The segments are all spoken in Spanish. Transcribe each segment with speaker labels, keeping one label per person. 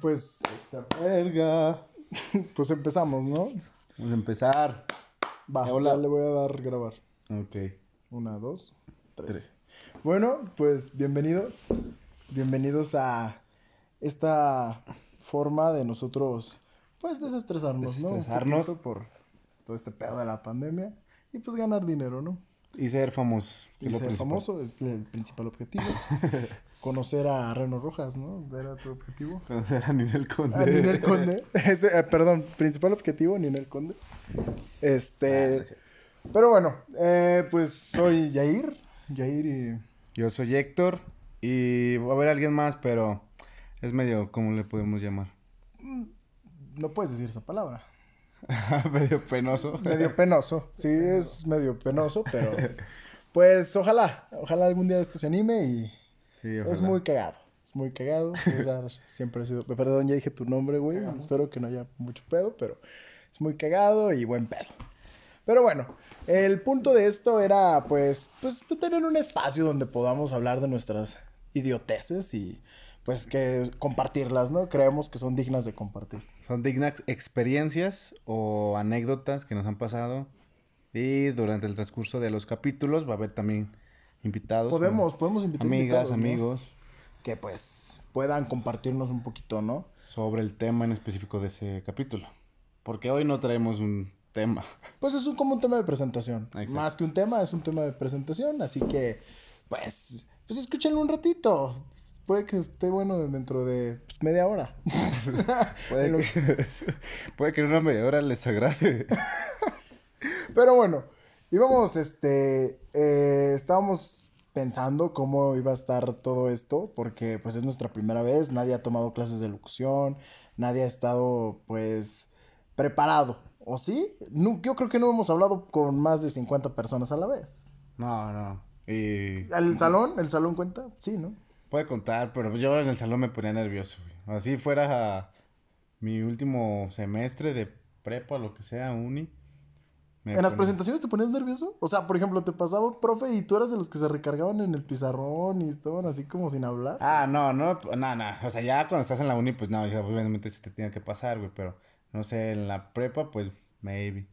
Speaker 1: Pues, verga. Pues empezamos, ¿no?
Speaker 2: Vamos a empezar.
Speaker 1: Va,
Speaker 2: hola.
Speaker 1: ya le voy a dar grabar.
Speaker 2: Ok.
Speaker 1: Una, dos, tres.
Speaker 2: Tres.
Speaker 1: Bueno, pues bienvenidos. Bienvenidos a esta forma de nosotros, pues, desestresarnos, ¿no?
Speaker 2: Desestresarnos.
Speaker 1: por todo este pedo de la pandemia. Y pues ganar dinero, ¿no?
Speaker 2: Y ser famosos. que
Speaker 1: Y ser
Speaker 2: principal.
Speaker 1: famoso es el principal objetivo. Conocer a Reno Rojas, ¿no? Era tu objetivo.
Speaker 2: Conocer a Ninel Conde.
Speaker 1: A Ninel Conde. Ese, eh, perdón, principal objetivo, Ninel Conde.
Speaker 2: Ah,
Speaker 1: Este.
Speaker 2: cierto.
Speaker 1: pero bueno, eh, pues soy Yair. Yair y.
Speaker 2: Yo soy Héctor. Y va a haber alguien más, pero es medio, ¿cómo le podemos llamar?
Speaker 1: No puedes decir esa palabra.
Speaker 2: medio penoso.
Speaker 1: Medio penoso. Sí, es medio penoso, pero. Pues ojalá. Ojalá algún día esto se anime y.
Speaker 2: Sí,
Speaker 1: Es muy cagado. Es muy cagado. César siempre ha sido. Perdón, ya dije tu nombre, güey. Espero que no haya mucho pedo, pero es muy cagado y buen pedo. Pero bueno, el punto de esto era, pues, pues tener un espacio donde podamos hablar de nuestras idioteces y, pues, que compartirlas, ¿no? Creemos que son dignas de compartir.
Speaker 2: Son dignas experiencias o anécdotas que nos han pasado. Y durante el transcurso de los capítulos va a haber también invitados.
Speaker 1: Podemos, podemos invitar
Speaker 2: Amigas,
Speaker 1: invitados, ¿no?
Speaker 2: amigos.
Speaker 1: Que, pues, puedan compartirnos un poquito, ¿no?
Speaker 2: sobre el tema en específico de ese capítulo. Porque hoy no traemos un tema.
Speaker 1: Pues es un, como un tema de presentación.
Speaker 2: Exacto.
Speaker 1: Más que un tema, es un tema de presentación. Así que, pues, pues escúchenlo un ratito. Puede que esté bueno dentro de pues, media hora.
Speaker 2: Puede que, puede que en una media hora les agrade.
Speaker 1: Pero bueno, íbamos, este, eh, estábamos pensando cómo iba a estar todo esto, porque pues es nuestra primera vez, nadie ha tomado clases de locución, nadie ha estado, pues, preparado. ¿O sí? No, yo creo que no hemos hablado con más de 50 personas a la vez.
Speaker 2: No, no. Y
Speaker 1: ¿El salón? ¿El salón cuenta? Sí, ¿no?
Speaker 2: puede contar, pero yo en el salón me ponía nervioso. güey. Así fuera mi último semestre de prepa, lo que sea, uni. Me
Speaker 1: ¿En las presentaciones te ponías nervioso? O sea, por ejemplo, te pasaba, profe, y tú eras de los que se recargaban en el pizarrón y estaban así como sin hablar.
Speaker 2: Ah, no, no, no, no. O sea, ya cuando estás en la uni, pues no, obviamente se te tiene que pasar, güey. Pero, no sé, en la prepa, pues, maybe.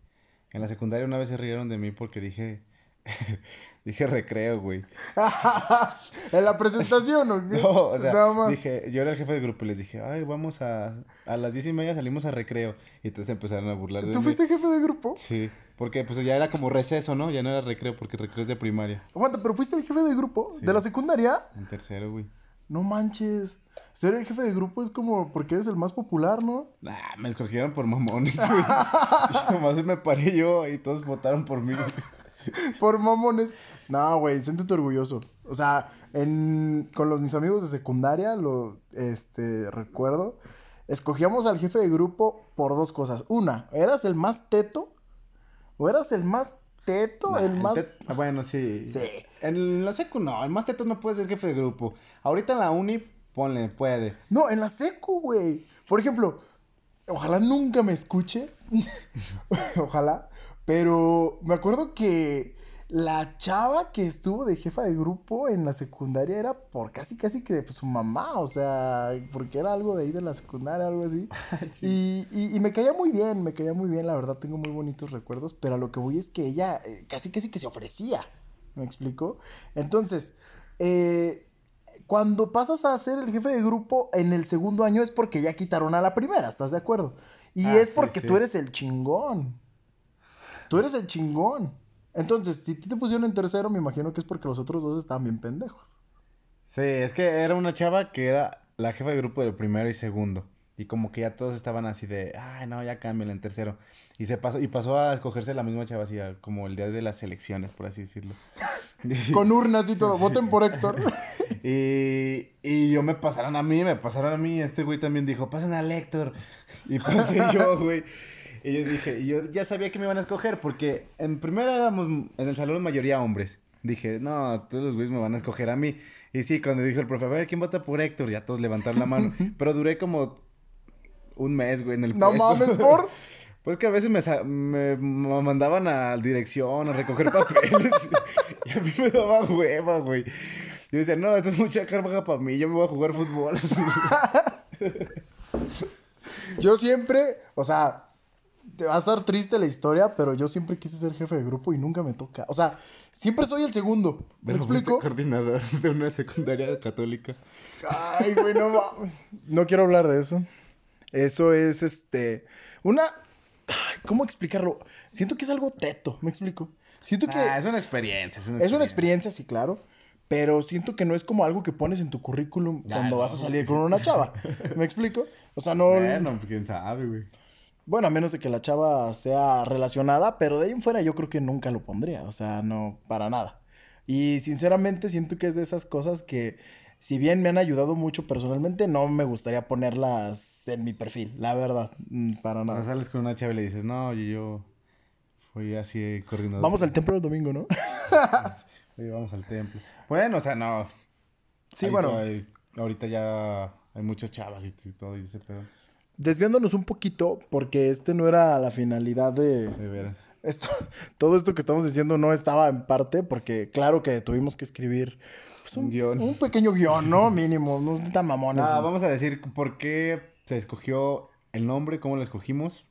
Speaker 2: En la secundaria una vez se rieron de mí porque dije... dije recreo, güey.
Speaker 1: ¿En la presentación o qué?
Speaker 2: No, o sea,
Speaker 1: Nada más.
Speaker 2: dije, yo era el jefe de grupo y les dije, ay, vamos a, a las diez y media salimos a recreo. Y entonces empezaron a burlar de
Speaker 1: ¿Tú
Speaker 2: mí.
Speaker 1: fuiste jefe de grupo?
Speaker 2: Sí, porque pues ya era como receso, ¿no? Ya no era recreo, porque recreo es de primaria.
Speaker 1: Aguanta, pero fuiste el jefe de grupo
Speaker 2: Sí.
Speaker 1: de la secundaria.
Speaker 2: En tercero, güey.
Speaker 1: No manches. Ser el jefe de grupo es como porque eres el más popular, ¿no?
Speaker 2: Nah, me escogieron por mamones, güey. y nomás me paré yo y todos votaron por mí.
Speaker 1: Por mamones. No, güey, siéntete orgulloso. O sea, en, con los, mis amigos de secundaria, lo este, recuerdo, escogíamos al jefe de grupo por dos cosas. Una, ¿eras el más teto? ¿O eras el más teto?
Speaker 2: Nah,
Speaker 1: el más...
Speaker 2: tet- ah, Bueno, sí.
Speaker 1: Sí.
Speaker 2: En la secu no, el más teto no puede ser jefe de grupo. Ahorita en la uni, ponle, puede.
Speaker 1: No, en la secu, güey. Por ejemplo, ojalá nunca me escuche. ojalá. Pero me acuerdo que la chava que estuvo de jefa de grupo en la secundaria era por casi casi que pues, su mamá. O sea, porque era algo de ahí de la secundaria, algo así. y, y- y me caía muy bien, me caía muy bien, la verdad, tengo muy bonitos recuerdos. Pero a lo que voy es que ella eh, casi casi que se ofrecía. ¿Me explico? Entonces, eh, cuando pasas a ser el jefe de grupo en el segundo año es porque ya quitaron a la primera, ¿estás de acuerdo? Y
Speaker 2: Ah,
Speaker 1: es
Speaker 2: sí,
Speaker 1: porque
Speaker 2: sí.
Speaker 1: tú eres el chingón. Tú eres el chingón. Entonces, si a te pusieron en tercero, me imagino que es porque los otros dos estaban bien pendejos.
Speaker 2: Sí, es que era una chava que era la jefa de grupo del primero y segundo. Y como que ya todos estaban así de, ay, no, ya cámbiala en tercero. Y se pasó, y pasó a escogerse la misma chava así, a- como el día de las elecciones, por así decirlo.
Speaker 1: Con urnas y todo. Voten por Héctor.
Speaker 2: Y, y yo me pasaron a mí, me pasaron a mí. Este güey también dijo, pasen al Héctor. Y pasé yo, güey. Y yo dije, y yo ya sabía que me iban a escoger porque en primera éramos, en el salón mayoría hombres. Dije, no, todos los güeyes me van a escoger a mí. Y sí, cuando dijo el profe, a ver, ¿quién vota por Héctor? Ya todos levantaron la mano. Pero duré como un mes, güey, en el
Speaker 1: No
Speaker 2: puesto.
Speaker 1: mames, por.
Speaker 2: Pues que a veces me, me, me mandaban a dirección a recoger papeles. y a mí me daba hueva, güey. Yo decía, no, esto es mucha carga para mí, yo me voy a jugar fútbol.
Speaker 1: Yo siempre, o sea, te va a estar triste la historia, pero yo siempre quise ser jefe de grupo y nunca me toca. O sea, siempre soy el segundo. ¿Me
Speaker 2: Pero
Speaker 1: explico?
Speaker 2: coordinador de una secundaria católica.
Speaker 1: Ay, güey, no mames. No quiero hablar de eso. Eso es, este, una... Ay, ¿Cómo explicarlo? Siento que es algo teto, ¿me explico? Siento que...
Speaker 2: Ah, es una experiencia. Es una
Speaker 1: Es una experiencia, sí, claro. Pero siento que no es como algo que pones en tu currículum
Speaker 2: Ya,
Speaker 1: cuando
Speaker 2: no.
Speaker 1: vas a salir con una chava. ¿Me explico? O sea, no. Bueno.
Speaker 2: Bueno, pues, quién sabe, güey.
Speaker 1: A menos de que la chava sea relacionada, pero de ahí en fuera yo creo que nunca lo pondría. O sea, no, para nada. Y sinceramente siento que es de esas cosas que, si bien me han ayudado mucho personalmente, no me gustaría ponerlas en mi perfil, la verdad. Mm, Para
Speaker 2: Cuando
Speaker 1: nada.
Speaker 2: sales con una chava y le dices, no, oye, yo fui así coordinador.
Speaker 1: Vamos al templo el domingo, ¿no?
Speaker 2: Oye, vamos al templo. Bueno, o sea, no.
Speaker 1: Sí,
Speaker 2: Ahí
Speaker 1: bueno.
Speaker 2: ahorita ya hay muchas chavas y, y todo y ese pedo.
Speaker 1: Desviándonos un poquito, porque este no era la finalidad de.
Speaker 2: De veras.
Speaker 1: Esto, todo esto que estamos diciendo no estaba en parte, porque claro que tuvimos que escribir pues,
Speaker 2: Un guion.
Speaker 1: Un pequeño guion, ¿no? Mínimo, no es tan mamones.
Speaker 2: Nada, vamos a decir por qué se escogió el nombre, cómo lo escogimos,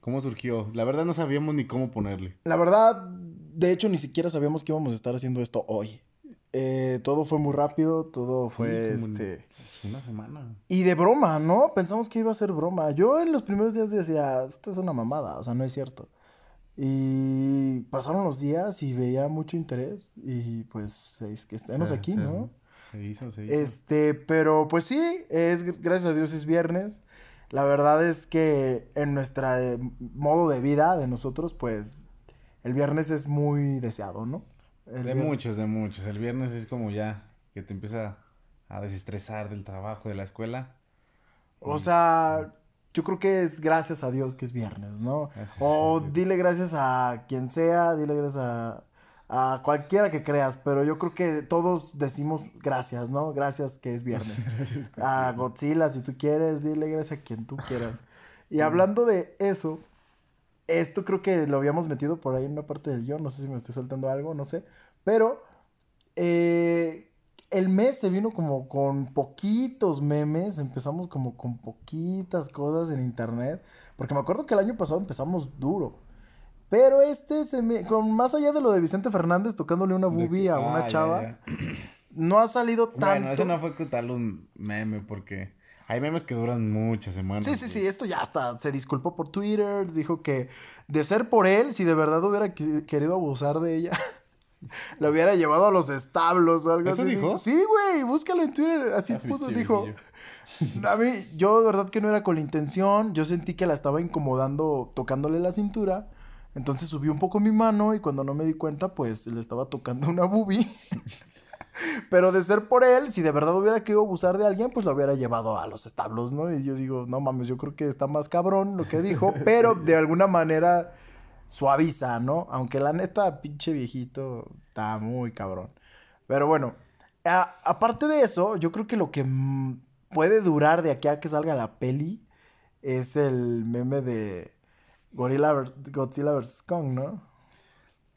Speaker 2: cómo surgió. La verdad no sabíamos ni cómo ponerle.
Speaker 1: La verdad, de hecho, ni siquiera sabíamos que íbamos a estar haciendo esto hoy. Eh, todo fue muy rápido, todo fue este.
Speaker 2: una semana.
Speaker 1: Y de broma, ¿no? Pensamos que iba a ser broma. Yo en los primeros días decía, esto es una mamada, o sea, no es cierto. Y pasaron los días y veía mucho interés y pues es que estamos aquí, ¿no?
Speaker 2: Se hizo, se hizo.
Speaker 1: Este, pero pues sí, es gracias a Dios es viernes. La verdad es que en nuestro modo de vida de nosotros, pues el viernes es muy deseado, ¿no? El
Speaker 2: De muchos, de muchos. El viernes es como ya que te empieza a desestresar del trabajo, de la escuela.
Speaker 1: O sea, yo creo que es gracias a Dios que es viernes, ¿no?
Speaker 2: Gracias
Speaker 1: O dile gracias a quien sea, dile gracias a, a cualquiera que creas, pero yo creo que todos decimos gracias, ¿no? Gracias que es viernes. a Godzilla, si tú quieres, dile gracias a quien tú quieras. Y hablando de eso, esto creo que lo habíamos metido por ahí en una parte del guion, no sé si me estoy saltando algo, no sé, pero eh, el mes se vino como con poquitos memes, empezamos como con poquitas cosas en internet, porque me acuerdo que el año pasado empezamos duro. Pero este se me, con más allá de lo de Vicente Fernández tocándole una boobie a
Speaker 2: ah,
Speaker 1: una
Speaker 2: ya,
Speaker 1: chava,
Speaker 2: ya.
Speaker 1: no ha salido tanto.
Speaker 2: Bueno, eso no fue tal un meme porque hay memes que duran muchas semanas.
Speaker 1: Sí, sí, sí, esto ya hasta se disculpó por Twitter, dijo que de ser por él, si de verdad hubiera querido abusar de ella, lo hubiera llevado a los establos o algo
Speaker 2: ¿Eso
Speaker 1: así.
Speaker 2: dijo?
Speaker 1: Sí, güey, búscalo en Twitter, así
Speaker 2: Ah,
Speaker 1: puso, dijo. A mí, yo de verdad que no era con la intención, yo sentí que la estaba incomodando tocándole la cintura, entonces subí un poco mi mano y cuando no me di cuenta, pues le estaba tocando una boobie. Pero de ser por él, si de verdad hubiera querido abusar de alguien, pues lo hubiera llevado a los establos, ¿no? Y yo digo, no mames, yo creo que está más cabrón lo que dijo, pero de alguna manera suaviza, ¿no? Aunque la neta, pinche viejito, está muy cabrón. Pero bueno, a- aparte de eso, yo creo que lo que mm, puede durar de aquí a que salga la peli es el meme de Gorilla Godzilla vs. Kong, ¿no?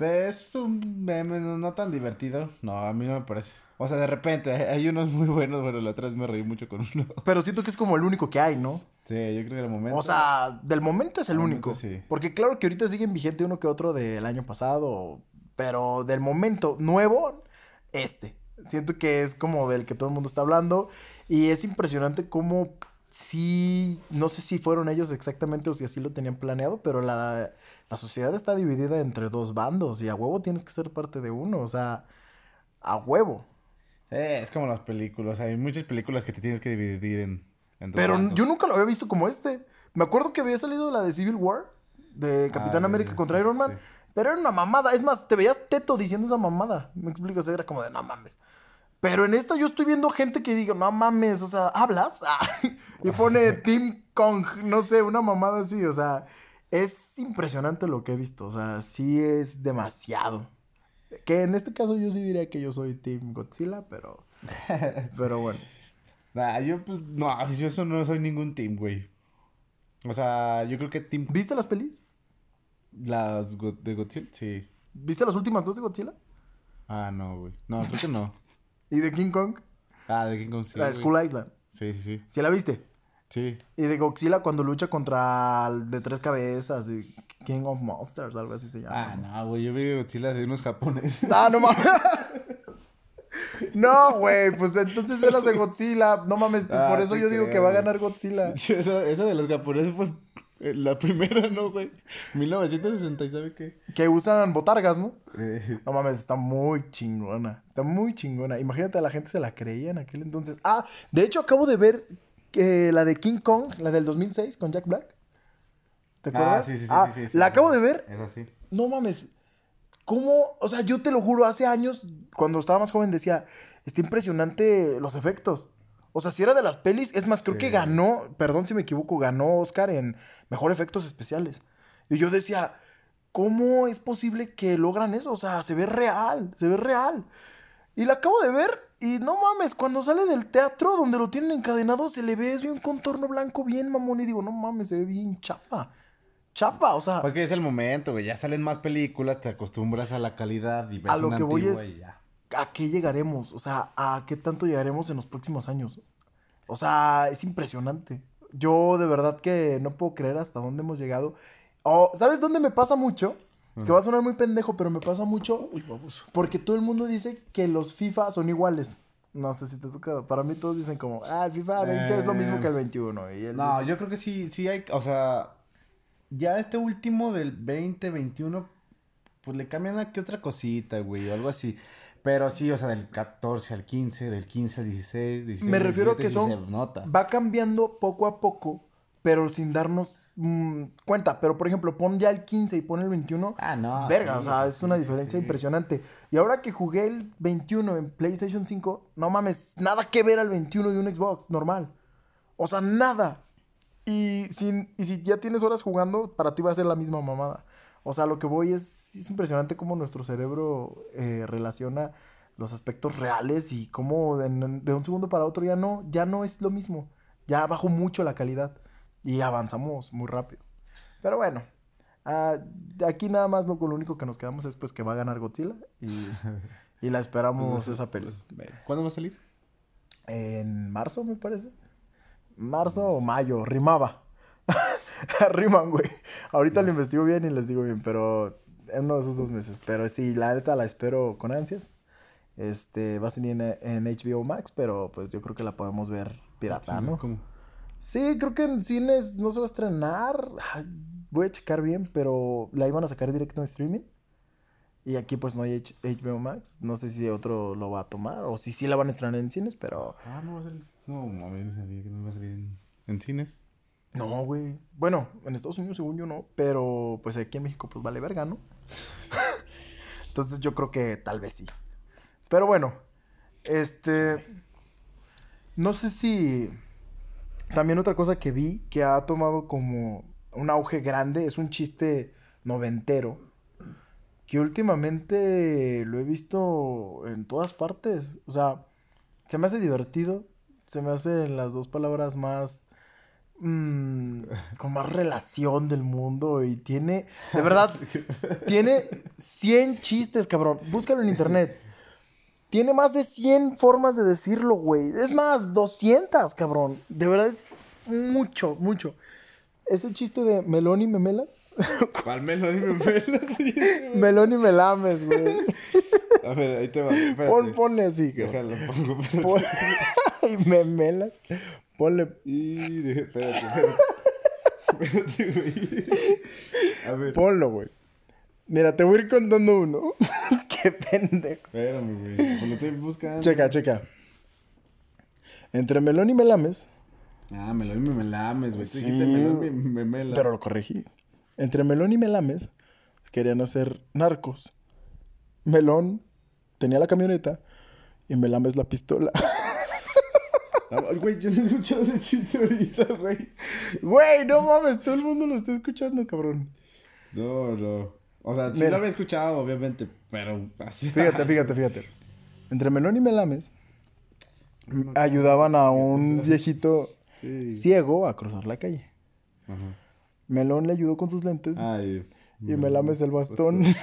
Speaker 2: Es un meme no, tan divertido. No, a mí no me parece. O sea, de repente hay, unos muy buenos. Bueno, la otra vez me reí mucho con uno.
Speaker 1: Pero siento que es como el único que hay, ¿no?
Speaker 2: Sí, yo creo que el momento.
Speaker 1: O sea, del momento es el
Speaker 2: momento,
Speaker 1: único.
Speaker 2: sí.
Speaker 1: Porque claro que ahorita siguen vigente uno que otro del año pasado, pero del momento nuevo, este. Siento que es como del que todo el mundo está hablando y es impresionante cómo sí, no sé si fueron ellos exactamente o si así lo tenían planeado, pero la, la sociedad está dividida entre dos bandos y a huevo tienes que ser parte de uno, o sea, a huevo.
Speaker 2: Eh, es como las películas. Hay muchas películas que te tienes que dividir en. en dos
Speaker 1: Pero
Speaker 2: bandos.
Speaker 1: yo nunca lo había visto como este. Me acuerdo que había salido la de Civil War, de Capitán
Speaker 2: Ah,
Speaker 1: América contra Iron Man.
Speaker 2: sí.
Speaker 1: Pero era una mamada. Es más, te veías teto diciendo esa mamada. Me explico, o sea, era como de no mames. Pero en esta yo estoy viendo gente que diga, no mames, o sea, ¿hablas? Ah, y pone Team Kong, no sé, una mamada así, o sea, es impresionante lo que he visto, o sea, sí es demasiado. Que en este caso yo sí diría que yo soy Team Godzilla, pero, pero bueno.
Speaker 2: Nah, yo pues. No, yo eso no soy ningún team, güey. O sea, yo creo que team.
Speaker 1: ¿Viste las pelis?
Speaker 2: Las Go- de Godzilla, sí.
Speaker 1: ¿Viste las últimas dos de Godzilla?
Speaker 2: Ah, no, güey. No, creo que no.
Speaker 1: ¿Y de King Kong?
Speaker 2: Ah, de King Kong sí.
Speaker 1: la de. Skull Island.
Speaker 2: Sí, sí, sí.
Speaker 1: ¿Sí la viste?
Speaker 2: Sí.
Speaker 1: Y de Godzilla cuando lucha contra el de tres cabezas, y King of Monsters, algo así se llama.
Speaker 2: Ah, no, güey. Yo vi Godzilla de unos japoneses.
Speaker 1: Ah, no mames. No, güey, pues entonces ve las de Godzilla. No mames, pues
Speaker 2: Ah,
Speaker 1: por eso yo digo que va a ganar Godzilla.
Speaker 2: Esa, esa de los japoneses fue eh, la primera, ¿no, güey? 1960, ¿y sabe qué?
Speaker 1: Que usan botargas, ¿no?
Speaker 2: Eh,
Speaker 1: No mames, está muy chingona. Está muy chingona. Imagínate, la gente se la creía en aquel entonces. Ah, de hecho, acabo de ver que la de King Kong, la del 2006 con Jack Black. ¿Te acuerdas?
Speaker 2: Ah, sí, sí, sí,
Speaker 1: Ah,
Speaker 2: sí, sí, sí,
Speaker 1: la acabo de ver.
Speaker 2: Es así.
Speaker 1: No mames. ¿Cómo? O sea, yo te lo juro, hace años, cuando estaba más joven, decía, está impresionante los efectos. O sea, si era de las pelis, es más, creo que ganó, perdón si me equivoco, ganó Oscar en Mejor Efectos Especiales. Y yo decía, ¿cómo es posible que logran eso? O sea, se ve real, se ve real. Y la acabo de ver y no mames, cuando sale del teatro donde lo tienen encadenado, se le ve así un contorno blanco bien mamón y digo, no mames, se ve bien chafa. Chafa, o sea...
Speaker 2: Pues que es el momento, güey. Ya salen más películas, te acostumbras a la calidad y ves
Speaker 1: A lo que voy es-. ¿A qué llegaremos? O sea, ¿a qué tanto llegaremos en los próximos años? O sea, es impresionante. Yo de verdad que no puedo creer hasta dónde hemos llegado. Oh, ¿Sabes dónde me pasa mucho? Que va a sonar muy pendejo, pero me pasa mucho porque todo el mundo dice que los FIFA son iguales. No sé si te ha tocado. Para mí todos dicen como, ah, el FIFA 20 es lo mismo que el 21. Y
Speaker 2: No,
Speaker 1: dice-
Speaker 2: yo creo que sí, sí hay, o sea, ya este último del 2021, pues le cambian a qué otra cosita, güey, o algo así. Pero sí, o sea, del 14 al 15, del 15 al 16, 16
Speaker 1: Me refiero a
Speaker 2: 17,
Speaker 1: que
Speaker 2: sí
Speaker 1: son-
Speaker 2: nota.
Speaker 1: va cambiando poco a poco, pero sin darnos mm, cuenta. Pero, por ejemplo, pon ya el 15 y pon el 21.
Speaker 2: Ah, no.
Speaker 1: Verga,
Speaker 2: sí,
Speaker 1: o sea, es una diferencia
Speaker 2: sí.
Speaker 1: impresionante. Y ahora que jugué el 21 en PlayStation 5, no mames, nada que ver al 21 de un Xbox normal. O sea, nada. Y, sin, y si ya tienes horas jugando, para ti va a ser la misma mamada. O sea, lo que voy es, es impresionante cómo nuestro cerebro eh, relaciona los aspectos reales y cómo de, de un segundo para otro ya no, ya no es lo mismo. Ya bajó mucho la calidad y avanzamos muy rápido. Pero bueno, de aquí nada más lo, único que nos quedamos es pues que va a ganar Godzilla y, y la esperamos esa peli.
Speaker 2: ¿Cuándo va a salir?
Speaker 1: En marzo, me parece. Marzo o mayo, rimaba. Riman, güey. Ahorita lo investigo bien y les digo bien, pero en uno de esos dos meses. Pero sí, la neta la espero con ansias. Este, va a salir en, en HBO Max, pero pues yo creo que la podemos ver pirata, ¿no?
Speaker 2: ¿Cómo?
Speaker 1: Sí, creo que en cines no se va a estrenar. Voy a checar bien, pero la iban a sacar directo en streaming. Y aquí pues no hay H- HBO Max. No sé si otro lo va a tomar o si sí la van a estrenar en cines, pero...
Speaker 2: Ah, no va a salir. No, mami, no sabía que no va a salir en, en cines.
Speaker 1: No, güey. Bueno, en Estados Unidos según yo no, pero pues aquí en México pues vale verga, ¿no? Entonces yo creo que tal vez sí. Pero bueno, este... No sé si... También otra cosa que vi que ha tomado como un auge grande es un chiste noventero. Que últimamente lo he visto en todas partes. O sea, se me hace divertido. Se me hacen las dos palabras más... mm, con más relación del mundo. Y tiene... De verdad, tiene 100 chistes, cabrón. Búscalo en internet. Tiene más de 100 formas de decirlo, güey. Es más, 200, cabrón. De verdad es mucho, mucho. Ese chiste de melón y memelas.
Speaker 2: ¿Cuál melón y memelas?
Speaker 1: melón y melames, güey.
Speaker 2: A ver, ahí te va. espérate.
Speaker 1: Pon, ponle así.
Speaker 2: Déjalo, pongo.
Speaker 1: Pon- y memelas. Ponle.
Speaker 2: Y espérate, espérate. Espérate, güey. A ver.
Speaker 1: Ponlo, güey. Mira, te voy a ir contando uno. Qué pendejo.
Speaker 2: Espérame, güey. Pues lo estoy buscando.
Speaker 1: Checa, checa. Entre melón y melames.
Speaker 2: Ah, melón y memelames, güey. Tú
Speaker 1: Sí.
Speaker 2: dijiste melón y memela.
Speaker 1: Pero lo corregí. Entre Melón y Melames querían hacer narcos. Melón tenía la camioneta y Melames la pistola.
Speaker 2: Ah, Güey, yo no he escuchado ese chiste ahorita, güey.
Speaker 1: Güey, no mames, todo el mundo lo está escuchando, cabrón.
Speaker 2: No, no. O sea, sí
Speaker 1: Mira.
Speaker 2: lo había escuchado, obviamente, pero así.
Speaker 1: Fíjate, fíjate, fíjate. Entre Melón y Melames ayudaban a un viejito
Speaker 2: Sí.
Speaker 1: ciego a cruzar la calle.
Speaker 2: Ajá.
Speaker 1: Melón le ayudó con sus lentes
Speaker 2: Ay.
Speaker 1: y Melames el bastón.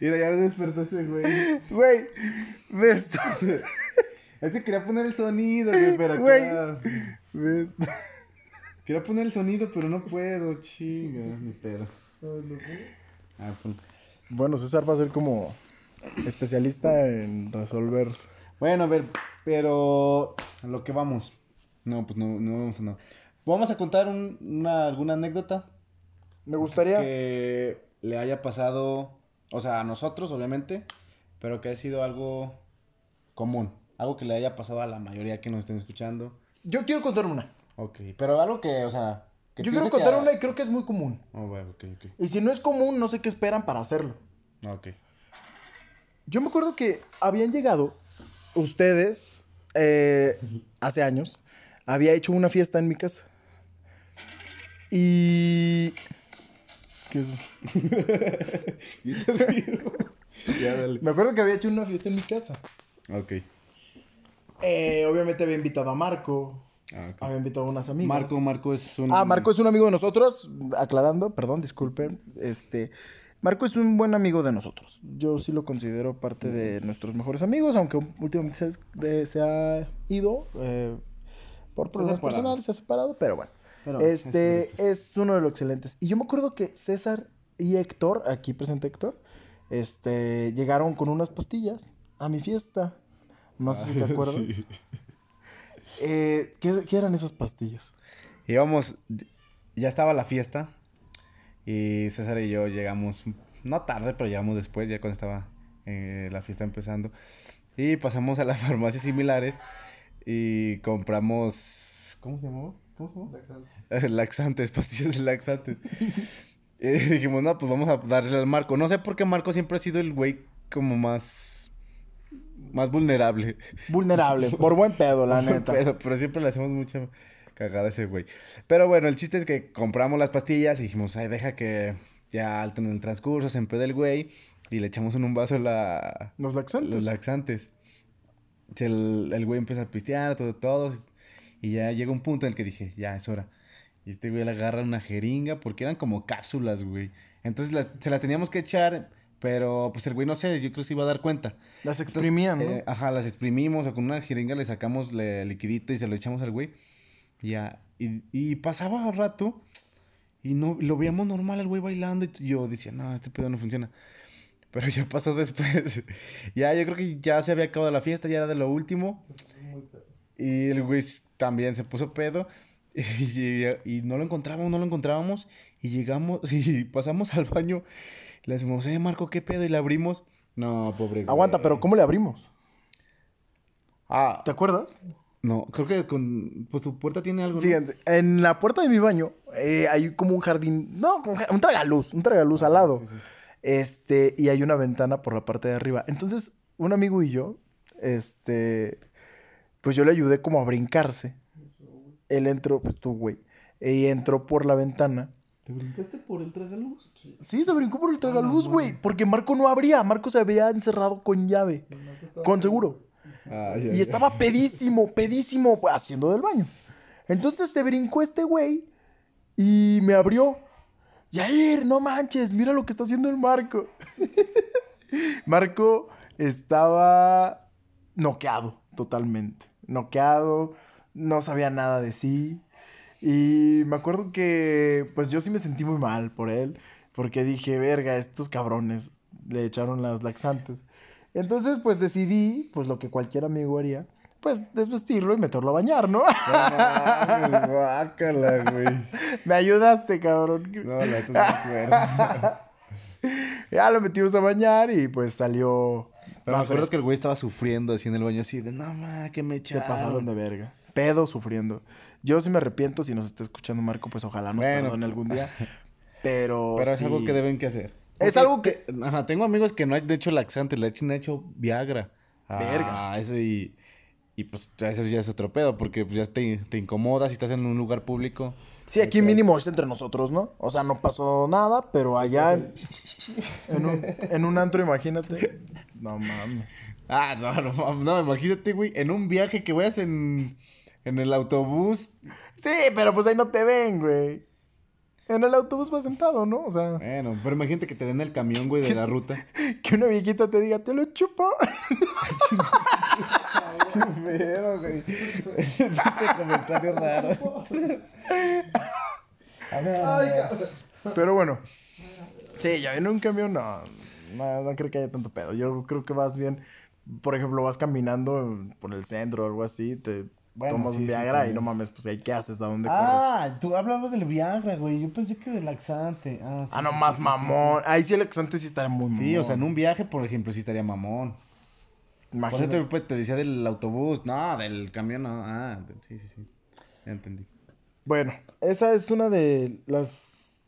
Speaker 2: Mira, ya despertaste, güey.
Speaker 1: Güey, ves.
Speaker 2: Este quería poner el sonido, güey, pero
Speaker 1: Güey. Ves.
Speaker 2: Quería poner el sonido, pero no puedo, chinga, mi pedo. Ah.
Speaker 1: Bueno, César va a ser como especialista en resolver.
Speaker 2: Bueno, a ver, pero a lo que vamos. No, pues no, no vamos a nada. Vamos a contar un- una, alguna anécdota
Speaker 1: Me gustaría.
Speaker 2: que le haya pasado, o sea, a nosotros, obviamente, pero que haya sido algo común. Algo que le haya pasado a la mayoría que nos estén escuchando.
Speaker 1: Yo quiero contar una.
Speaker 2: Ok, pero algo que, o sea... Que
Speaker 1: Yo quiero contar
Speaker 2: que-
Speaker 1: una y creo que es muy común.
Speaker 2: Oh, bueno, ok, ok.
Speaker 1: Y si no es común, no sé qué esperan para hacerlo.
Speaker 2: Ok.
Speaker 1: Yo me acuerdo que habían llegado ustedes eh, hace años. Había hecho una fiesta en mi casa. Y. ¿Qué es eso?
Speaker 2: Ya, dale.
Speaker 1: Me acuerdo que había hecho una fiesta en mi casa.
Speaker 2: Ok.
Speaker 1: Eh, obviamente había invitado a Marco.
Speaker 2: Ah.
Speaker 1: Había invitado a unas amigas.
Speaker 2: Marco, Marco es un...
Speaker 1: Ah, Marco es un amigo de nosotros. Aclarando, perdón, disculpen. Este. Marco es un buen amigo de nosotros. Yo sí lo considero parte de nuestros mejores amigos, aunque últimamente se, de- se ha ido eh, por problemas personales, se ha separado, pero bueno.
Speaker 2: Pero
Speaker 1: este
Speaker 2: es
Speaker 1: es, uno de los excelentes. Y yo me acuerdo que César y Héctor, aquí presente Héctor, este, llegaron con unas pastillas a mi fiesta. No sé si te acuerdas.
Speaker 2: Sí.
Speaker 1: Eh, ¿qué, qué eran esas pastillas?
Speaker 2: Íbamos, ya estaba la fiesta y César y yo llegamos, no tarde, pero llegamos después, ya cuando estaba eh, la fiesta empezando. Y pasamos a las farmacias similares y compramos, ¿cómo se llamaba? ¿Cómo se llamaba? laxantes, pastillas de laxantes. y dijimos, no, pues vamos a darle al Marco. No sé por qué Marco siempre ha sido el güey como más, más vulnerable.
Speaker 1: Vulnerable, por buen pedo, la neta.
Speaker 2: Pero, pero siempre le hacemos mucha cagada a ese güey. Pero bueno, el chiste es que compramos las pastillas y dijimos, ay, deja que ya alto en el transcurso, se empede el güey y le echamos en un vaso la,
Speaker 1: Los laxantes.
Speaker 2: los laxantes. El, el güey empieza a pistear, todo, todo. Y ya llega un punto en el que dije, ya es hora. Y este güey le agarra una jeringa porque eran como cápsulas, güey. Entonces la- se las teníamos que echar, pero pues el güey no sé, yo creo que se iba a dar cuenta.
Speaker 1: Las
Speaker 2: Entonces,
Speaker 1: exprimían, ¿no?
Speaker 2: eh, ajá, las exprimimos o con una jeringa le sacamos le- liquidito y se lo echamos al güey. Y ya, y, y pasaba un rato y no lo veíamos normal al güey bailando y yo decía, no, este pedo no funciona. Pero ya pasó después. ya, yo creo que ya se había acabado la fiesta, ya era de lo último. Y el güey también se puso pedo. Y, y no lo encontrábamos, no lo encontrábamos. Y llegamos y pasamos al baño. Le decimos, eh, Marco, ¿qué pedo? Y le abrimos. No, pobre güey.
Speaker 1: Aguanta, pero ¿cómo le abrimos?
Speaker 2: Ah,
Speaker 1: ¿Te acuerdas?
Speaker 2: no, creo que con. Pues tu puerta tiene algo. ¿no?
Speaker 1: Fíjense, en la puerta de mi baño eh, hay como un jardín, no, un tragaluz, un tragaluz al lado.
Speaker 2: Sí, sí.
Speaker 1: Este, y hay una ventana por la parte de arriba. Entonces, un amigo y yo, este, pues yo le ayudé como a brincarse. Él entró, pues tú, güey, y entró por la ventana.
Speaker 2: ¿Te brincaste por el tragaluz?
Speaker 1: Sí, se brincó por el tragaluz,
Speaker 2: no,
Speaker 1: güey, porque Marco no abría, Marco se había encerrado con llave, con seguro.
Speaker 2: Ah, ya,
Speaker 1: Y estaba pedísimo, pedísimo, pues, haciendo del baño. Entonces se brincó este güey y me abrió. Yair, no manches, mira lo que está haciendo el Marco. Marco estaba noqueado totalmente. Noqueado, no sabía nada de sí. Y me acuerdo que, pues yo sí me sentí muy mal por él, porque dije, verga, estos cabrones le echaron las laxantes. Entonces, pues decidí, pues lo que cualquier amigo haría, pues desvestirlo y meterlo a bañar, ¿no?
Speaker 2: Mames, guácala, güey.
Speaker 1: me ayudaste, cabrón.
Speaker 2: No, la no acuerdo.
Speaker 1: Ya lo metimos a bañar y pues salió.
Speaker 2: Pero me acuerdo que el güey estaba sufriendo así en el baño, así de, no, ma, que me
Speaker 1: Se
Speaker 2: echaron.
Speaker 1: pasaron de verga. Pedo sufriendo. Yo sí me arrepiento si nos está escuchando Marco, pues ojalá nos
Speaker 2: Bueno.
Speaker 1: perdone algún día. Pero.
Speaker 2: Pero es
Speaker 1: sí.
Speaker 2: algo que deben que hacer.
Speaker 1: Es algo que-
Speaker 2: Ajá, tengo amigos que no han hecho laxantes, le han hecho Viagra.
Speaker 1: Verga.
Speaker 2: Ah, eso y... Y pues eso ya es otro pedo, porque pues, ya te, te incomodas si estás en un lugar público.
Speaker 1: Sí, aquí mínimo es entre nosotros, ¿no? O sea, no pasó nada, pero allá en, en un, en un antro, imagínate. No mames.
Speaker 2: Ah, no, no, no, imagínate, güey, en un viaje que vayas en, en el autobús.
Speaker 1: Sí, pero pues ahí no te ven, güey. En el autobús vas sentado, ¿no? O sea,
Speaker 2: Bueno, pero imagínate que te den el camión, güey, de la ruta.
Speaker 1: que una viejita te diga, te lo chupo.
Speaker 2: Qué feo, güey. Ese comentario raro.
Speaker 1: Pero bueno. Sí, ya viene un camión, no, no, no creo que haya tanto pedo. Yo creo que vas bien, por ejemplo, vas caminando por el centro o algo así, te
Speaker 2: Bueno,
Speaker 1: tomas
Speaker 2: sí,
Speaker 1: un
Speaker 2: sí,
Speaker 1: Viagra y no mames, pues ahí qué haces, a dónde corres.
Speaker 2: Ah, tú hablabas del Viagra, güey. Yo pensé que del laxante. Ah, sí,
Speaker 1: Ah, no más mamón. Ahí sí el exante sí estaría muy mamón.
Speaker 2: Sí, o sea, en un viaje, por ejemplo, sí estaría mamón. Por eso
Speaker 1: Imagínate.
Speaker 2: te, te decía del autobús. No, del camión, no. Ah, sí, sí, sí. Ya entendí.
Speaker 1: Bueno, esa es una de las...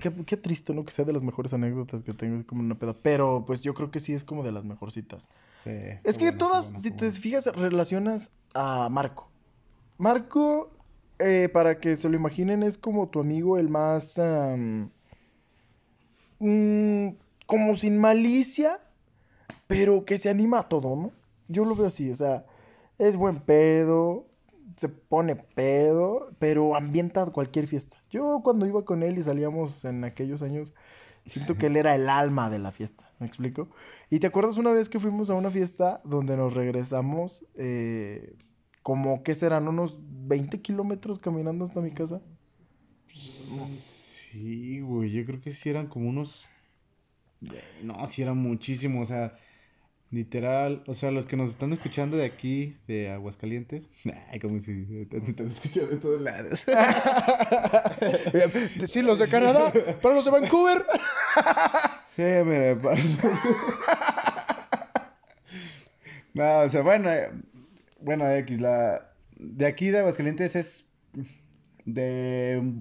Speaker 1: Qué, qué triste, ¿no? Que sea de las mejores anécdotas que tengo, como una peda. Pero, pues, yo creo que sí es como de las mejorcitas.
Speaker 2: Sí.
Speaker 1: Es que
Speaker 2: bueno,
Speaker 1: todas,
Speaker 2: bueno,
Speaker 1: si te fijas, relacionas a Marco. Marco, eh, para que se lo imaginen, es como tu amigo el más... mm, como sin malicia, pero que se anima a todo, ¿no? Yo lo veo así, o sea, es buen pedo, se pone pedo, pero ambienta cualquier fiesta. Yo cuando iba con él y salíamos en aquellos años, siento que él era el alma de la fiesta, ¿me explico? Y te acuerdas una vez que fuimos a una fiesta donde nos regresamos, eh, como que serán unos 20 kilómetros caminando hasta mi casa.
Speaker 2: Sí, güey, yo creo que sí eran como unos... No, sí eran muchísimos, o sea, literal, o sea, los que nos están escuchando de aquí, de Aguascalientes, ay, como si te están escuchando de todos lados.
Speaker 1: Sí, los de Canadá, pero los de Vancouver.
Speaker 2: Sí, mira, pa- No, o sea, bueno, bueno, X, la... De aquí de Aguascalientes es de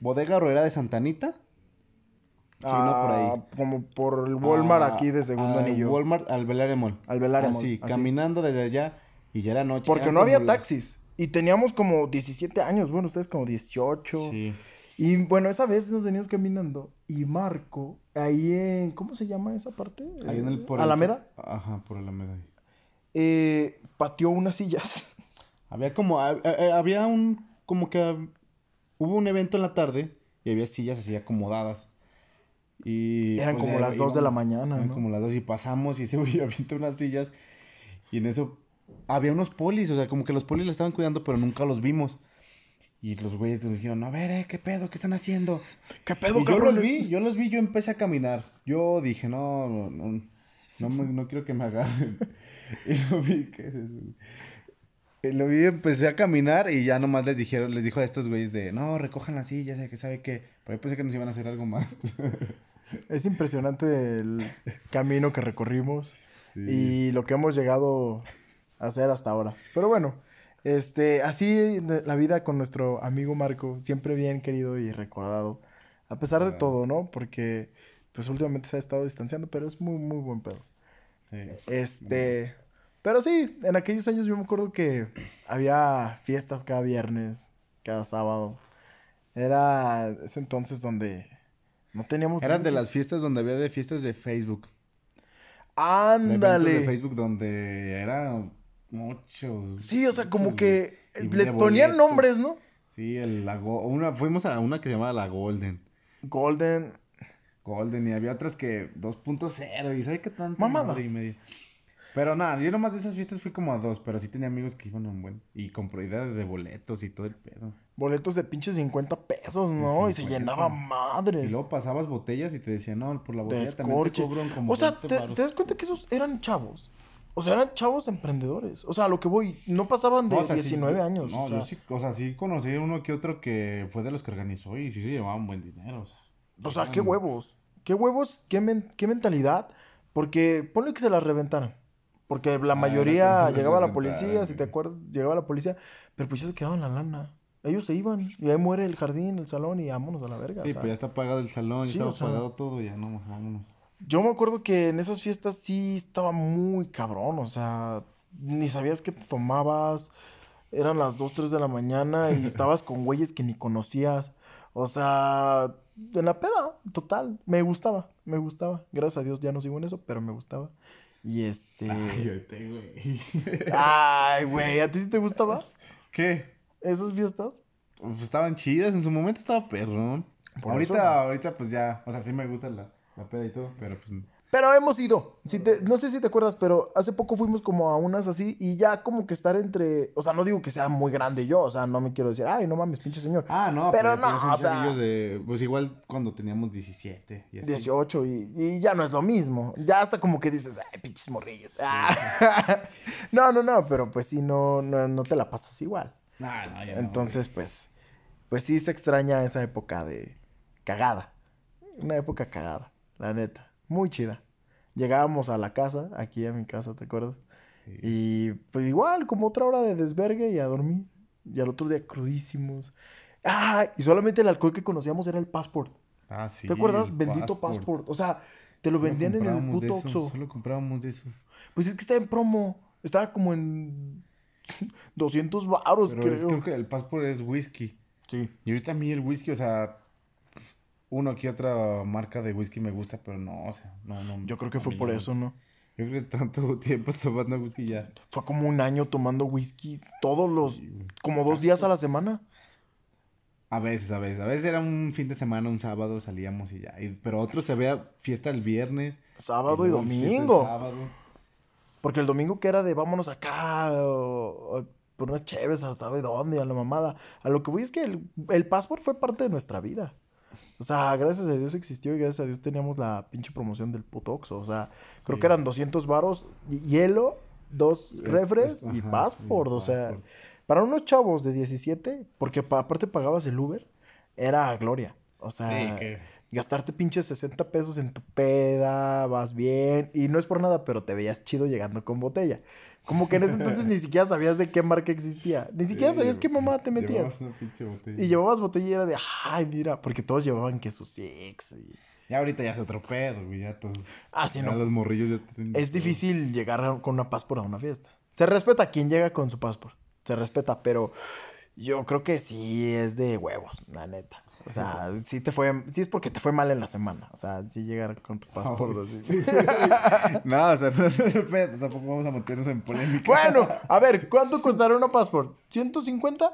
Speaker 2: Bodega Horrera de Santanita. Sí, no, por ahí.
Speaker 1: Ah, Como por el Walmart
Speaker 2: Ah,
Speaker 1: aquí de segundo
Speaker 2: al
Speaker 1: anillo.
Speaker 2: Walmart al Belaria Mall.
Speaker 1: Al Belaria Mall,
Speaker 2: Así,
Speaker 1: así.
Speaker 2: caminando desde allá y ya era noche.
Speaker 1: Porque no había
Speaker 2: las-
Speaker 1: taxis. Y teníamos como 17 años. Bueno, ustedes como 18.
Speaker 2: Sí.
Speaker 1: Y bueno, esa vez nos veníamos caminando. Y Marco, ahí en. ¿Cómo se llama esa parte?
Speaker 2: Ahí en el
Speaker 1: Eh,
Speaker 2: por el-
Speaker 1: Alameda.
Speaker 2: Ajá, por Alameda. ahí.
Speaker 1: Eh, pateó unas sillas.
Speaker 2: Había como, ha- ha- había un, como que hubo un evento en la tarde y había sillas así acomodadas. Y
Speaker 1: Eran
Speaker 2: pues,
Speaker 1: como las 2 de la mañana,
Speaker 2: eran
Speaker 1: ¿no?
Speaker 2: como las dos y pasamos y güey avienta unas sillas y en eso había unos polis, o sea, como que los polis lo estaban cuidando pero nunca los vimos. Y los güeyes nos dijeron, a ver, eh, ¿qué pedo? ¿Qué están haciendo?
Speaker 1: ¿Qué pedo,
Speaker 2: Y yo los vi, yo los vi, yo empecé a caminar. Yo dije, no, no, no, no, me- no quiero que me agarren. y lo vi, ¿qué es eso? Y lo vi, empecé a caminar y ya nomás les dijeron, les dijo a estos güeyes de, no, recojan las sillas, ya que sabe qué. Pero yo pensé que nos iban a hacer algo más.
Speaker 1: Es impresionante el camino que recorrimos.
Speaker 2: Sí.
Speaker 1: y lo que hemos llegado a hacer hasta ahora. Pero bueno, este, así la vida con nuestro amigo Marco, siempre bien querido y recordado, a pesar de
Speaker 2: Claro.
Speaker 1: todo, ¿no? Porque pues últimamente se ha estado distanciando, pero es muy, muy buen pedo.
Speaker 2: Sí.
Speaker 1: Este, pero sí, en aquellos años yo me acuerdo que había fiestas cada viernes, cada sábado. Era ese entonces donde no teníamos...
Speaker 2: Eran de las fiestas donde había de fiestas de Facebook. De
Speaker 1: Ándale.
Speaker 2: de Facebook donde era muchos.
Speaker 1: Sí, o sea, como
Speaker 2: muchos,
Speaker 1: que le
Speaker 2: de
Speaker 1: ponían nombres, ¿no?
Speaker 2: Sí, el, la una, fuimos a una que se llamaba la Golden.
Speaker 1: Golden.
Speaker 2: Golden y había otras que 2.0 y ¿sabe qué tanto?
Speaker 1: Mamadas.
Speaker 2: Y media. Pero nada, yo nomás de esas fiestas fui como a dos, pero sí tenía amigos que iban a un buen. Y compró idea de boletos y todo el pedo.
Speaker 1: Boletos de pinches 50 pesos, ¿no? Y se
Speaker 2: 50.
Speaker 1: llenaba
Speaker 2: Y
Speaker 1: madres.
Speaker 2: luego pasabas botellas y te decían, no, por la botella también te cobran como
Speaker 1: O sea,
Speaker 2: 20
Speaker 1: ¿te,
Speaker 2: varos".
Speaker 1: te das cuenta que esos eran chavos? O sea, eran chavos emprendedores. O sea, a lo que voy, no pasaban de
Speaker 2: No, o sea, sí,
Speaker 1: 19 años.
Speaker 2: No,
Speaker 1: o sea,
Speaker 2: yo sí, o sea, sí conocí uno que otro que fue de los que organizó y sí se llevaban buen dinero. O sea,
Speaker 1: o sea, qué huevos. Qué huevos, qué, men- qué mentalidad. Porque ponle que se las reventaran. Porque la
Speaker 2: Ah,
Speaker 1: mayoría llegaba la
Speaker 2: reventaran,
Speaker 1: policía, si te acuerdas, llegaba la policía, pero pues ya se quedaban la lana. Ellos se iban y ahí muere el jardín, el salón y vámonos a la verga.
Speaker 2: Sí,
Speaker 1: sea.
Speaker 2: pues ya está pagado el salón,
Speaker 1: Sí,
Speaker 2: ya
Speaker 1: o
Speaker 2: estaba
Speaker 1: sea-
Speaker 2: pagado todo, ya no, vámonos.
Speaker 1: Yo me acuerdo que en esas fiestas sí estaba muy cabrón, o sea, ni sabías qué te tomabas, eran las 2, 3 de la mañana y estabas con güeyes que ni conocías, o sea, en la peda, total, me gustaba, me gustaba, gracias a Dios ya no sigo en eso, pero me gustaba. Y este...
Speaker 2: Ay, güey.
Speaker 1: Ay, güey, ¿a ti sí te gustaba
Speaker 2: ¿Qué?
Speaker 1: esas fiestas?
Speaker 2: Pues estaban chidas, en su momento estaba perro.
Speaker 1: Por
Speaker 2: ahorita,
Speaker 1: eso.
Speaker 2: ahorita pues ya, o sea, sí me gusta la, la peda y todo, pero pues...
Speaker 1: Pero hemos ido. Si te- no sé si te acuerdas, pero hace poco fuimos como a unas así y ya como que estar entre. O sea, no digo que sea muy grande yo. O sea, no me quiero decir, ay, no mames, pinche señor.
Speaker 2: Ah, no,
Speaker 1: Pero
Speaker 2: pero,
Speaker 1: no, o sea-
Speaker 2: de, pues igual cuando teníamos 17 y así.
Speaker 1: 18 y, y ya no es lo mismo. Ya hasta como que dices, ay, pinches morrillos. Ah. no, no, no, pero pues sí, no, no, no te la pasas igual.
Speaker 2: No, no, ya no,
Speaker 1: Entonces, pues, pues sí se extraña esa época de cagada. Una época cagada, la neta. Muy chida. Llegábamos a la casa, aquí a mi casa, ¿te acuerdas? Y pues igual, como otra hora de desvergue y a dormir. Y al otro día crudísimos. Ah, y solamente el alcohol que conocíamos era el passport.
Speaker 2: Ah, sí.
Speaker 1: ¿Te acuerdas? Bendito passport. O sea, te lo vendían en el puto Oxxo.
Speaker 2: Solo comprábamos de eso.
Speaker 1: Pues es que estaba en promo. Estaba como en 200 baros,
Speaker 2: Pero es-
Speaker 1: creo.
Speaker 2: creo que el passport es whisky.
Speaker 1: Sí.
Speaker 2: Y ahorita a mí el whisky, o sea, uno aquí otra marca de whisky me gusta, pero no, o sea, no, no.
Speaker 1: Yo creo que fue por
Speaker 2: no.
Speaker 1: eso, ¿no?
Speaker 2: Yo creo que tanto tiempo tomando whisky ya.
Speaker 1: Fue como un año tomando whisky todos los... Como dos días a la semana.
Speaker 2: A veces, a veces. A veces era un fin de semana, un sábado, salíamos y ya. Y- pero otro se vea fiesta el viernes.
Speaker 1: Sábado y, domingo.
Speaker 2: sábado.
Speaker 1: Porque el domingo que era de vámonos acá o, o por unas chéves a sabe dónde, a la mamada. A lo que voy es que el, el passport fue parte de nuestra vida. O sea, gracias a Dios existió y gracias a Dios teníamos la pinche promoción del puto Oxxo. O sea, creo que eran 200 varos, hielo, dos
Speaker 2: Es-
Speaker 1: refres
Speaker 2: es-
Speaker 1: y passport. O sea,
Speaker 2: passport.
Speaker 1: para unos chavos de 17, porque pa- aparte pagabas el Uber, era gloria. O sea,
Speaker 2: Sí, que-
Speaker 1: gastarte pinches 60 pesos en tu peda, vas bien. Y no es por nada, pero te veías chido llegando con botella. Como que en ese entonces ni siquiera sabías de qué marca existía. Ni siquiera
Speaker 2: Sí,
Speaker 1: sabías qué mamá te metías.
Speaker 2: llevabas una pinche botella.
Speaker 1: Y llevabas botella y era de, ay, mira, porque todos llevaban que sus six. Y...
Speaker 2: Ya ahorita ya es otro pedo, güey, ya todos.
Speaker 1: Ah, sí,
Speaker 2: ya
Speaker 1: no.
Speaker 2: los morrillos ya tienen
Speaker 1: Es difícil llegar con una passport a una fiesta. Se respeta a quien llega con su passport. Se respeta, pero yo creo que sí es de huevos, la neta. O sea, sí te fue, sí es porque te fue mal en la semana. O sea, sí llegar con tu passport así.
Speaker 2: No, o sea, no es tampoco vamos a meternos en polémica.
Speaker 1: Bueno, a ver, ¿cuánto costará una passport? ¿150?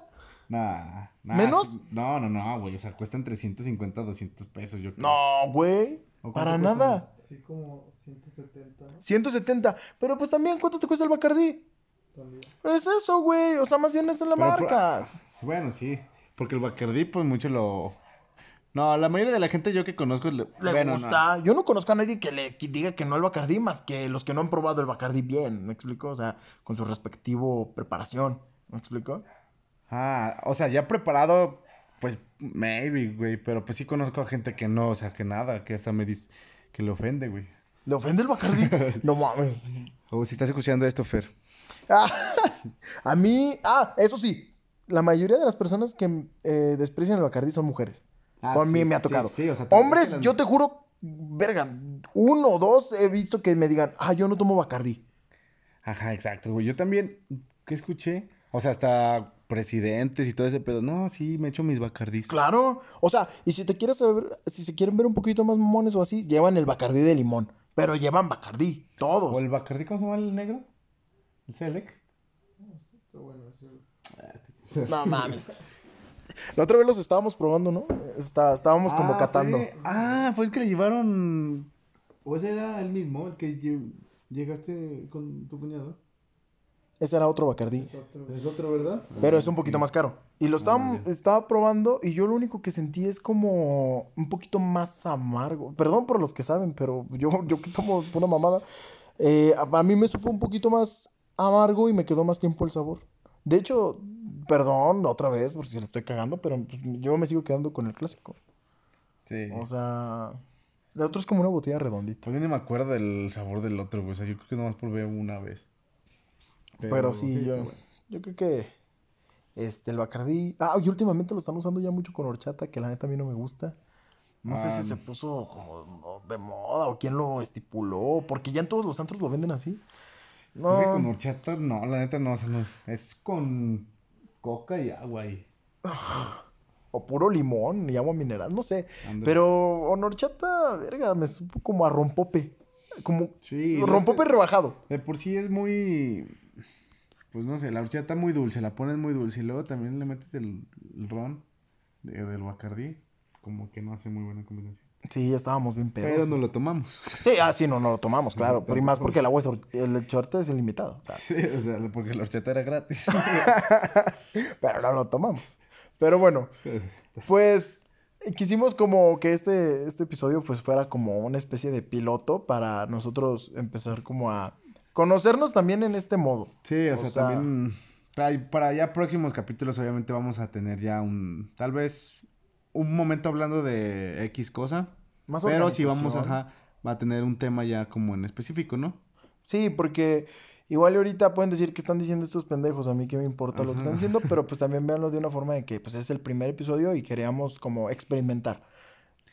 Speaker 2: Nah, nah,
Speaker 1: ¿Menos?
Speaker 2: No, no, no, güey. O sea, cuestan 350, 200 pesos, yo creo.
Speaker 1: No, güey.
Speaker 2: ¿O cuánto
Speaker 1: Para
Speaker 2: cuesta?
Speaker 1: nada.
Speaker 3: Sí, como 170
Speaker 1: 170. Pero pues también, ¿cuánto te cuesta el Bacardí?
Speaker 3: también.
Speaker 1: Es eso, güey. O sea, más bien es en la
Speaker 2: Pero,
Speaker 1: marca.
Speaker 2: Bueno, sí. Porque el Bacardí, pues mucho lo. No, la mayoría de la gente yo que conozco. Le,
Speaker 1: Le
Speaker 2: bueno, no.
Speaker 1: gusta. Yo no conozco a nadie que le que diga que no el Bacardí, más que los que no han probado el Bacardí bien. ¿Me explico? O sea, con su respectivo preparación. ¿Me explico?
Speaker 2: Ah, o sea, ya preparado, pues maybe, güey. Pero pues sí conozco a gente que no, o sea, que nada, que hasta me dice que le ofende, güey.
Speaker 1: ¿Le ofende el Bacardí? no mames.
Speaker 2: O si estás escuchando esto, Fer.
Speaker 1: Ah, a mí, ah, eso sí, la mayoría de las personas que eh, desprecian el Bacardí son mujeres.
Speaker 2: Ah,
Speaker 1: Con mí me ha tocado.
Speaker 2: sí, o sea, también
Speaker 1: Hombres, yo te juro, verga, uno o dos he visto que me digan, ah, yo no tomo Bacardí.
Speaker 2: Ajá, exacto, güey. Yo también, ¿qué escuché? O sea, hasta presidentes y todo ese pedo. No, sí, me echo mis bacardís.
Speaker 1: Claro. O sea, y si te quieres saber, si se quieren ver un poquito más mamones o así, llevan el Bacardí de limón. Pero llevan Bacardí, todos.
Speaker 2: ¿O el bacardí, cómo se llama el negro? ¿El Select?
Speaker 3: Está bueno, sí.
Speaker 1: No mames. La otra vez los estábamos probando, ¿no? Está- estábamos como
Speaker 2: Ah,
Speaker 1: catando.
Speaker 2: fue- Ah, fue el que le llevaron... ¿O ese era el mismo, el que lle- llegaste con tu cuñado?
Speaker 1: Ese era otro Bacardí.
Speaker 3: Es otro.
Speaker 2: Es otro, ¿verdad?
Speaker 1: Pero es un poquito más caro. Y lo estaba,
Speaker 2: Ah,
Speaker 1: estaba probando y yo lo único que sentí es como un poquito más amargo. Perdón por los que saben, pero yo, yo que tomo una mamada. eh, a, a mí me supo un poquito más amargo y me quedó más tiempo el sabor. De hecho, perdón otra vez por si le estoy cagando, pero pues, yo me sigo quedando con el clásico.
Speaker 2: Sí.
Speaker 1: O sea, el otro es como una botella redondita.
Speaker 2: Pues yo ni me acuerdo del sabor del otro, güey. O sea, yo creo que nomás probé una vez.
Speaker 1: Pero, sí, yo,
Speaker 2: bueno.
Speaker 1: yo creo que este, el Bacardí. Ah, y últimamente lo están usando ya mucho con horchata, que la neta a mí no me gusta. No sé
Speaker 2: Ah,
Speaker 1: si se
Speaker 2: no.
Speaker 1: puso como de moda o quién lo estipuló, porque ya en todos los antros lo venden así. No,
Speaker 2: Es que con horchata, no, la neta no, o sea, no, es con coca y agua y...
Speaker 1: o puro limón y agua mineral, no sé. Pero con horchata, verga, me supo como a rompope. Como
Speaker 2: Sí,
Speaker 1: rompope
Speaker 2: es que
Speaker 1: rebajado.
Speaker 2: De por sí es muy... Pues no sé, la horchata muy dulce, la pones muy dulce y luego también le metes el, el ron de- del bacardí. como que no hace muy buena combinación.
Speaker 1: Sí, ya estábamos bien pedos.
Speaker 2: Pero no lo tomamos.
Speaker 1: Sí, ah, sí, no, no lo tomamos, claro.
Speaker 2: No,
Speaker 1: Pero y más porque el agua es, el short es ilimitado.
Speaker 2: Sí, o sea, porque la horchata era gratis.
Speaker 1: pero no lo tomamos. Pero bueno, pues quisimos como que este, este episodio pues fuera como una especie de piloto para nosotros empezar como a conocernos también en este modo.
Speaker 2: Sí, o,
Speaker 1: O
Speaker 2: sea,
Speaker 1: sea-
Speaker 2: también para, para ya próximos capítulos obviamente vamos a tener ya un, tal vez un momento hablando de X cosa,
Speaker 1: Más
Speaker 2: pero si vamos, ajá, va a tener un tema ya como en específico, ¿no?
Speaker 1: Sí, porque igual y ahorita pueden decir que están diciendo estos pendejos, a mí que me importa lo que están diciendo, pero pues también véanlo de una forma de que pues es el primer episodio y queríamos como experimentar.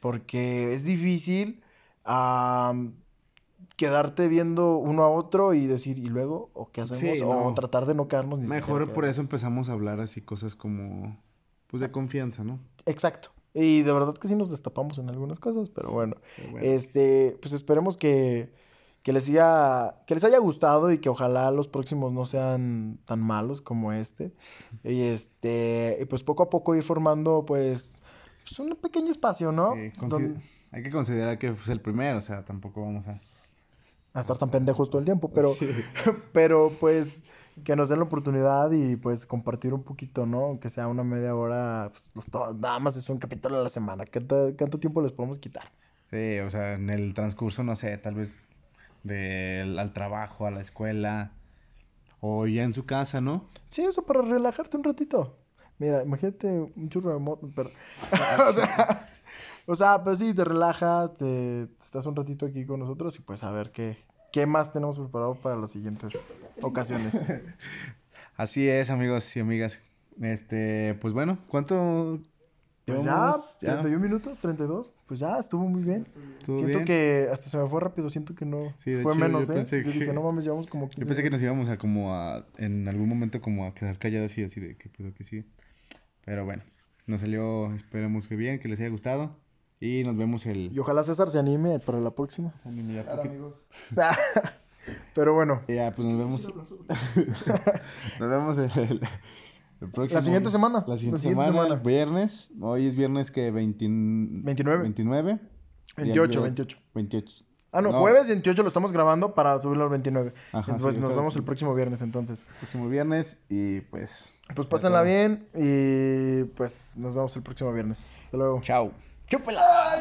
Speaker 1: Porque es difícil quedarte viendo uno a otro y decir, ¿y luego? ¿O qué hacemos?
Speaker 2: Sí,
Speaker 1: O tratar de no quedarnos ni
Speaker 2: Mejor por
Speaker 1: quedar.
Speaker 2: eso empezamos a hablar así cosas como, pues de confianza, ¿no?
Speaker 1: Exacto. Y de verdad que sí nos destapamos en algunas cosas, pero bueno.
Speaker 2: Pero bueno.
Speaker 1: Este, pues esperemos que, que les haya, que les haya gustado y que ojalá los próximos no sean tan malos como este. Y este, y pues poco a poco ir formando pues, pues un pequeño espacio, ¿no?
Speaker 2: Sí, Hay que considerar que es el primero, o sea, tampoco vamos a...
Speaker 1: a estar tan pendejos todo el tiempo, pero,
Speaker 2: Sí.
Speaker 1: pero pues que nos den la oportunidad y pues compartir un poquito, ¿no? Que sea una media hora, pues, nada más es un capítulo a la semana. ¿Qué ta- ¿Cuánto tiempo les podemos quitar?
Speaker 2: Sí, o sea, en el transcurso, no sé, tal vez del al trabajo, a la escuela, o ya en su casa, ¿no?
Speaker 1: Sí, eso para relajarte un ratito. Mira, imagínate un churro de moto, pero... o, sea, o sea, pues sí, te relajas, te, te estás un ratito aquí con nosotros y pues a ver qué, qué más tenemos preparado para las siguientes ocasiones.
Speaker 2: Así es, amigos y amigas. Este, pues bueno, ¿cuánto
Speaker 1: Pues ya,
Speaker 2: llevamos?
Speaker 1: 31 minutos, 32, pues ya, estuvo muy bien.
Speaker 2: ¿Estuvo
Speaker 1: siento
Speaker 2: bien?
Speaker 1: que hasta se me fue rápido, siento que no
Speaker 2: Sí, de
Speaker 1: fue
Speaker 2: hecho, yo
Speaker 1: menos, ¿eh?
Speaker 2: pensé
Speaker 1: Yo dije,
Speaker 2: que-
Speaker 1: no mames, llevamos como 15
Speaker 2: Yo pensé que nos íbamos a como a, en algún momento como a quedar callados y así de qué pedo que sí. Pero bueno, nos salió, esperemos que bien, que les haya gustado. Y nos vemos el...
Speaker 1: Y ojalá César se anime para la próxima.
Speaker 2: Ya,
Speaker 3: Claro, amigos.
Speaker 1: Pero bueno,
Speaker 2: Ya, pues nos vemos. nos vemos el, el- el próximo.
Speaker 1: La siguiente semana,
Speaker 2: La siguiente,
Speaker 1: la siguiente
Speaker 2: semana,
Speaker 1: semana.
Speaker 2: Viernes. Hoy es viernes que 20
Speaker 1: 29.
Speaker 2: 29. Y el
Speaker 1: 28,
Speaker 2: día-
Speaker 1: 28.
Speaker 2: 28.
Speaker 1: Ah, no,
Speaker 2: No.
Speaker 1: jueves 28 lo estamos grabando para subirlo al 29.
Speaker 2: Ajá,
Speaker 1: Entonces
Speaker 2: sí,
Speaker 1: nos vemos el próximo viernes entonces.
Speaker 2: Próximo viernes y pues.
Speaker 1: Pues pásenla bien y pues nos vemos el próximo viernes. Hasta luego.
Speaker 2: Chao.
Speaker 1: ¡Chúpela!